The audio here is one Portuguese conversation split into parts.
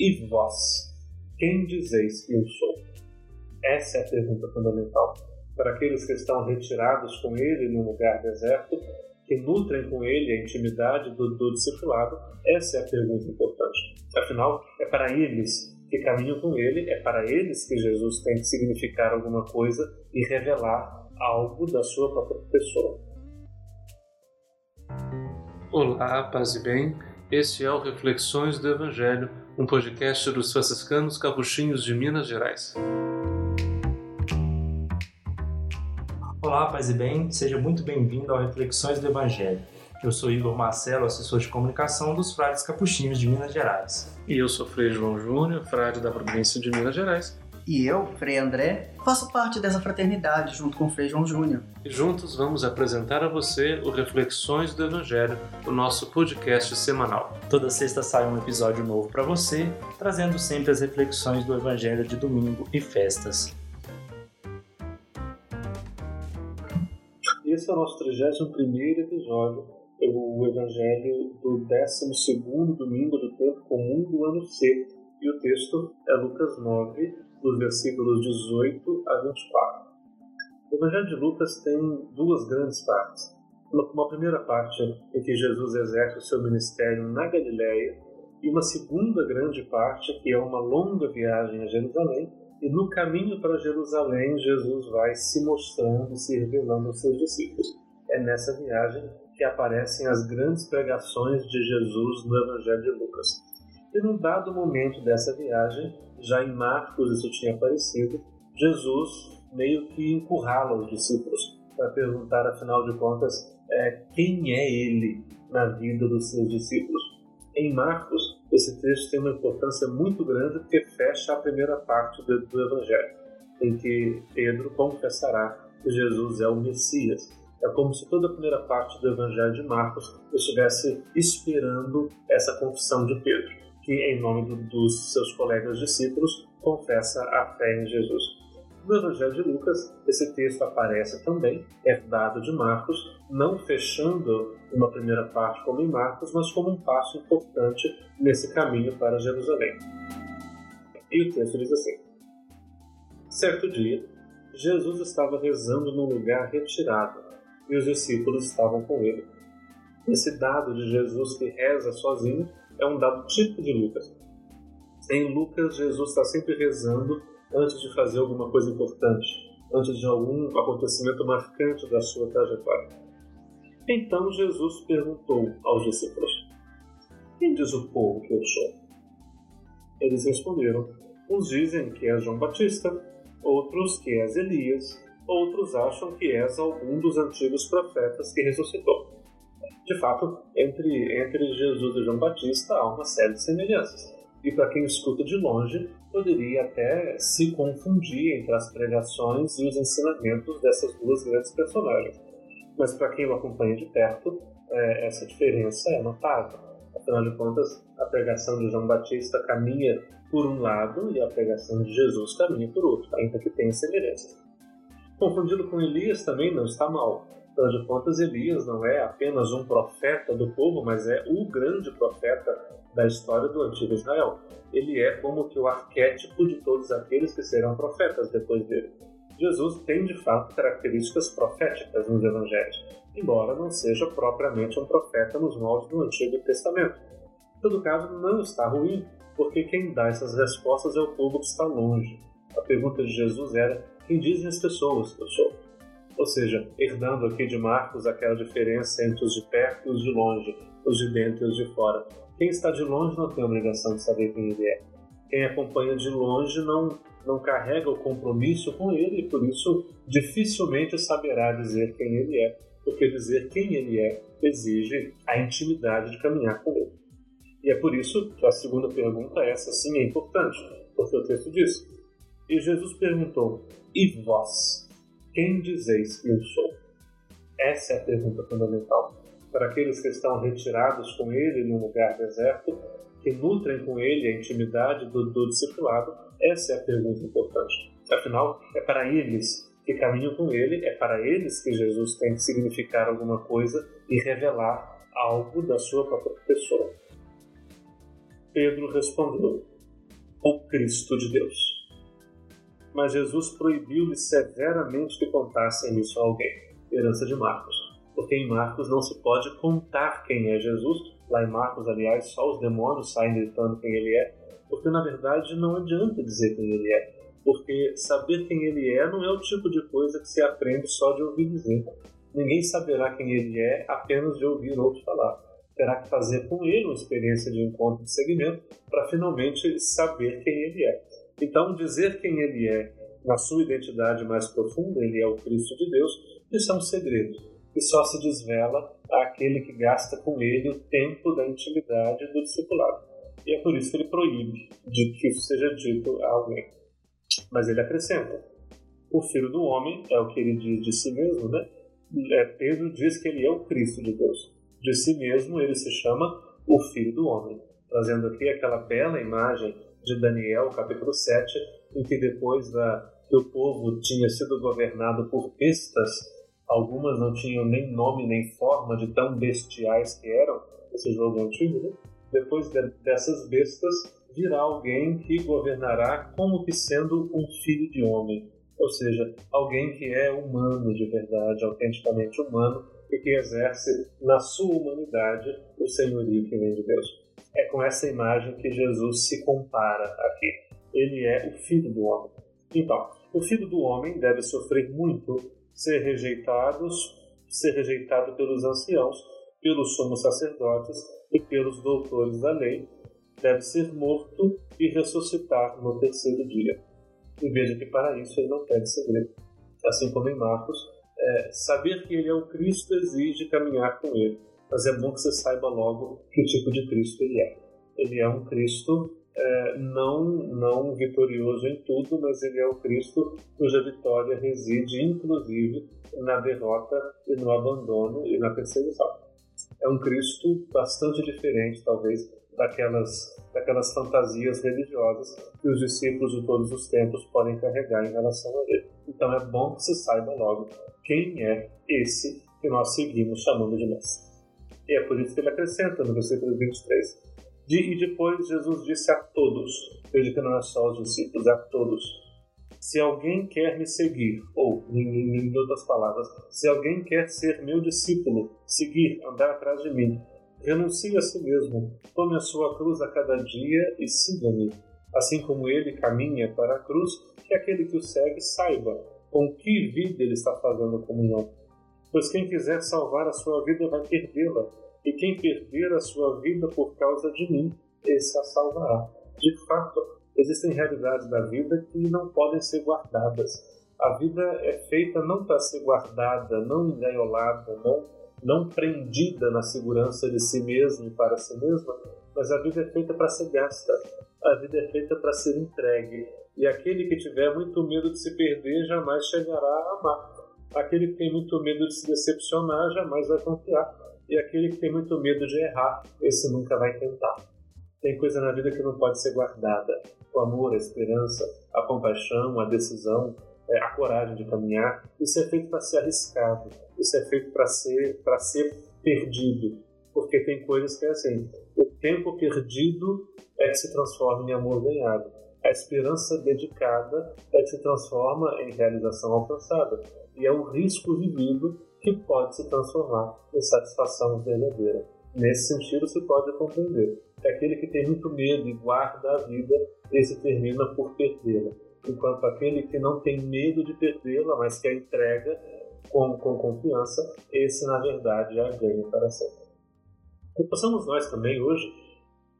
E vós, quem dizeis que eu sou? Essa é a pergunta fundamental. Para aqueles que estão retirados com ele num lugar deserto, que nutrem com ele a intimidade do, do discipulado, essa é a pergunta importante. Afinal, é para eles que caminham com ele, é para eles que Jesus tem que significar alguma coisa e revelar algo da sua própria pessoa. Olá, paz e bem. Este é o Reflexões do Evangelho, um podcast dos franciscanos capuchinhos de Minas Gerais. Olá, paz e bem. Seja muito bem-vindo ao Reflexões do Evangelho. Eu sou Igor Marcelo, assessor de comunicação dos Frades Capuchinhos de Minas Gerais. E eu sou Frei João Júnior, frade da província de Minas Gerais. E eu, Frei André, faço parte dessa fraternidade junto com o Frei João Júnior. E juntos vamos apresentar a você o Reflexões do Evangelho, o nosso podcast semanal. Toda sexta sai um episódio novo para você, trazendo sempre as reflexões do Evangelho de domingo e festas. Esse é o nosso 31 episódio, o Evangelho do 12 domingo do tempo comum do ano C. E o texto é Lucas 9, dos versículos 18 a 24. O Evangelho de Lucas tem duas grandes partes. Uma primeira parte em que Jesus exerce o seu ministério na Galiléia e uma segunda grande parte que é uma longa viagem a Jerusalém e no caminho para Jerusalém Jesus vai se mostrando, se revelando aos seus discípulos. É nessa viagem que aparecem as grandes pregações de Jesus no Evangelho de Lucas. E num dado momento dessa viagem, já em Marcos isso tinha aparecido, Jesus meio que encurrala os discípulos para perguntar, afinal de contas, é, quem é ele na vida dos seus discípulos. Em Marcos, esse texto tem uma importância muito grande porque fecha a primeira parte do, do Evangelho, em que Pedro confessará que Jesus é o Messias. É como se toda a primeira parte do Evangelho de Marcos estivesse esperando essa confissão de Pedro que, em nome do, dos seus colegas discípulos, confessa a fé em Jesus. No Evangelho de Lucas, esse texto aparece também, herdado de Marcos, não fechando uma primeira parte como em Marcos, mas como um passo importante nesse caminho para Jerusalém. E o texto diz assim: Certo dia, Jesus estava rezando num lugar retirado e os discípulos estavam com ele. Esse dado de Jesus que reza sozinho é um dado típico de Lucas. Em Lucas, Jesus está sempre rezando antes de fazer alguma coisa importante, antes de algum acontecimento marcante da sua trajetória. Então Jesus perguntou aos discípulos: Quem diz o povo que eu sou? Eles responderam: Uns dizem que és João Batista, outros que és Elias, outros acham que és algum dos antigos profetas que ressuscitou. De fato, entre, entre Jesus e João Batista há uma série de semelhanças. E para quem escuta de longe, poderia até se confundir entre as pregações e os ensinamentos dessas duas grandes personagens. Mas para quem o acompanha de perto, é, essa diferença é notável. Afinal de contas, a pregação de João Batista caminha por um lado e a pregação de Jesus caminha por outro, ainda que tenha semelhanças. Confundido com Elias também não está mal. Afinal de contas, Elias não é apenas um profeta do povo, mas é o grande profeta da história do antigo Israel. Ele é como que o arquétipo de todos aqueles que serão profetas depois dele. Jesus tem de fato características proféticas nos evangelhos, embora não seja propriamente um profeta nos moldes do Antigo Testamento. Em todo caso, não está ruim, porque quem dá essas respostas é o povo que está longe. A pergunta de Jesus era: quem dizem as pessoas que eu sou? Ou seja, herdando aqui de Marcos aquela diferença entre os de perto e os de longe, os de dentro e os de fora. Quem está de longe não tem a obrigação de saber quem ele é. Quem acompanha de longe não, não carrega o compromisso com ele e por isso dificilmente saberá dizer quem ele é, porque dizer quem ele é exige a intimidade de caminhar com ele. E é por isso que a segunda pergunta, essa sim é importante, porque o texto diz: E Jesus perguntou: E vós? Quem dizeis que eu sou? Essa é a pergunta fundamental. Para aqueles que estão retirados com ele num lugar deserto, que nutrem com ele a intimidade do, do discipulado, essa é a pergunta importante. Afinal, é para eles que caminham com ele, é para eles que Jesus tem que significar alguma coisa e revelar algo da sua própria pessoa. Pedro respondeu: o Cristo de Deus. Mas Jesus proibiu-lhe severamente que contassem isso a alguém. Herança de Marcos. Porque em Marcos não se pode contar quem é Jesus. Lá em Marcos, aliás, só os demônios saem gritando quem ele é. Porque na verdade não adianta dizer quem ele é. Porque saber quem ele é não é o tipo de coisa que se aprende só de ouvir dizer. Ninguém saberá quem ele é apenas de ouvir outros falar terá que fazer com ele uma experiência de encontro de segmento para finalmente saber quem ele é. Então, dizer quem ele é na sua identidade mais profunda, ele é o Cristo de Deus, isso é um segredo que só se desvela àquele que gasta com ele o tempo da intimidade do discipulado. E é por isso que ele proíbe de que isso seja dito a alguém. Mas ele acrescenta: o filho do homem é o que ele diz de si mesmo, né? É, Pedro diz que ele é o Cristo de Deus de si mesmo, ele se chama o Filho do Homem, trazendo aqui aquela bela imagem de Daniel, capítulo 7, em que depois da, que o povo tinha sido governado por bestas, algumas não tinham nem nome nem forma de tão bestiais que eram, esse jogo antigo, né? Depois de, dessas bestas, virá alguém que governará como que sendo um filho de homem, ou seja, alguém que é humano de verdade, autenticamente humano, e que exerce na sua humanidade o senhorio que vem de Deus. É com essa imagem que Jesus se compara aqui. Ele é o Filho do Homem. Então, o Filho do Homem deve sofrer muito, ser rejeitado, ser rejeitado pelos anciãos, pelos sumos sacerdotes e pelos doutores da lei, deve ser morto e ressuscitar no terceiro dia. E veja que para isso ele não pede segredo. Assim como em Marcos, é, saber que ele é o Cristo exige caminhar com ele, mas é bom que você saiba logo que tipo de Cristo ele é. Ele é um Cristo é, não, não vitorioso em tudo, mas ele é o Cristo cuja vitória reside, inclusive, na derrota e no abandono e na perseguição. É um Cristo bastante diferente, talvez, daquelas, daquelas fantasias religiosas que os discípulos de todos os tempos podem carregar em relação a ele. Então é bom que você saiba logo quem é esse que nós seguimos chamando de Mestre. E é que ele acrescenta no versículo 23. E depois Jesus disse a todos, veja não é só os discípulos, a todos. Se alguém quer me seguir, ou, em, outras palavras, se alguém quer ser meu discípulo, seguir, andar atrás de mim, renuncie a si mesmo, tome a sua cruz a cada dia e siga-me. Assim como ele caminha para a cruz, que aquele que o segue saiba com que vida ele está fazendo comunhão. Pois quem quiser salvar a sua vida vai perdê-la, e quem perder a sua vida por causa de mim, esse a salvará. De fato, existem realidades da vida que não podem ser guardadas. A vida é feita não para ser guardada, não engaiolada, não, não prendida na segurança de si mesmo e para si mesma, mas a vida é feita para ser gasta. A vida é feita para ser entregue. E aquele que tiver muito medo de se perder jamais chegará a amar. Aquele que tem muito medo de se decepcionar jamais vai confiar. E aquele que tem muito medo de errar, esse nunca vai tentar. Tem coisa na vida que não pode ser guardada: o amor, a esperança, a compaixão, a decisão, é, a coragem de caminhar. Isso é feito para ser arriscado. Isso é feito para ser para ser perdido. Porque tem coisas que é assim: o tempo perdido é que se transforma em amor ganhado a esperança dedicada é que se transforma em realização alcançada, e é o risco vivido que pode se transformar em satisfação verdadeira. Nesse sentido, se pode compreender que aquele que tem muito medo e guarda a vida, esse termina por perdê-la, enquanto aquele que não tem medo de perdê-la, mas que a entrega com, com confiança, esse na verdade a ganha para sempre. E possamos nós também hoje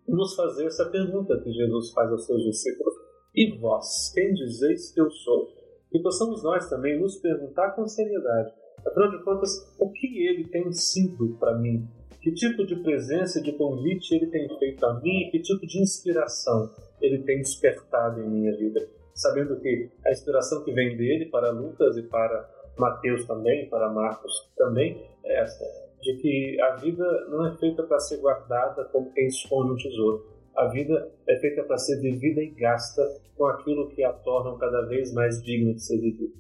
nos fazer essa pergunta que Jesus faz aos seus discípulos: E vós, quem dizeis que eu sou? E possamos nós também nos perguntar com seriedade: afinal de contas, o que ele tem sido para mim? Que tipo de presença e de convite ele tem feito a mim? Que tipo de inspiração ele tem despertado em minha vida? Sabendo que a inspiração que vem dele para Lucas e para Mateus também, para Marcos também, é esta de que a vida não é feita para ser guardada como quem esconde um tesouro. A vida é feita para ser vivida e gasta com aquilo que a torna cada vez mais digna de ser vivida.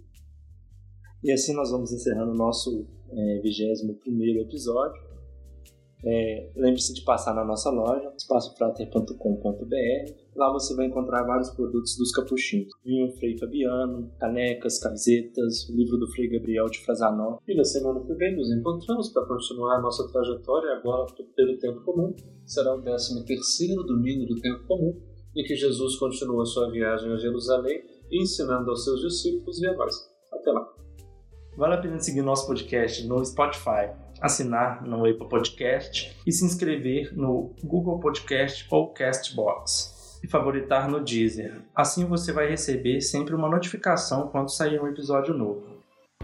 E assim nós vamos encerrando o nosso é, 21 primeiro episódio. É, Lembre-se de passar na nossa loja, espacofrater.com.br. Lá você vai encontrar vários produtos dos capuchinhos. Vinho Frei Fabiano, canecas, camisetas, livro do Frei Gabriel de Frazanó. E na semana que vem nos encontramos para continuar nossa trajetória agora pelo tempo comum. Será o 13 terceiro domingo do tempo comum, em que Jesus continua sua viagem a Jerusalém, ensinando aos seus discípulos e a nós. Até lá! Vale a pena seguir nosso podcast no Spotify, assinar no Apple Podcast e se inscrever no Google Podcast ou Castbox e favoritar no Deezer. Assim você vai receber sempre uma notificação quando sair um episódio novo.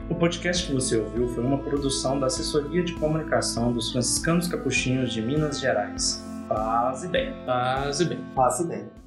O podcast que você ouviu foi uma produção da Assessoria de Comunicação dos Franciscanos Capuchinhos de Minas Gerais. Paz e bem. Paz e bem. Passe bem.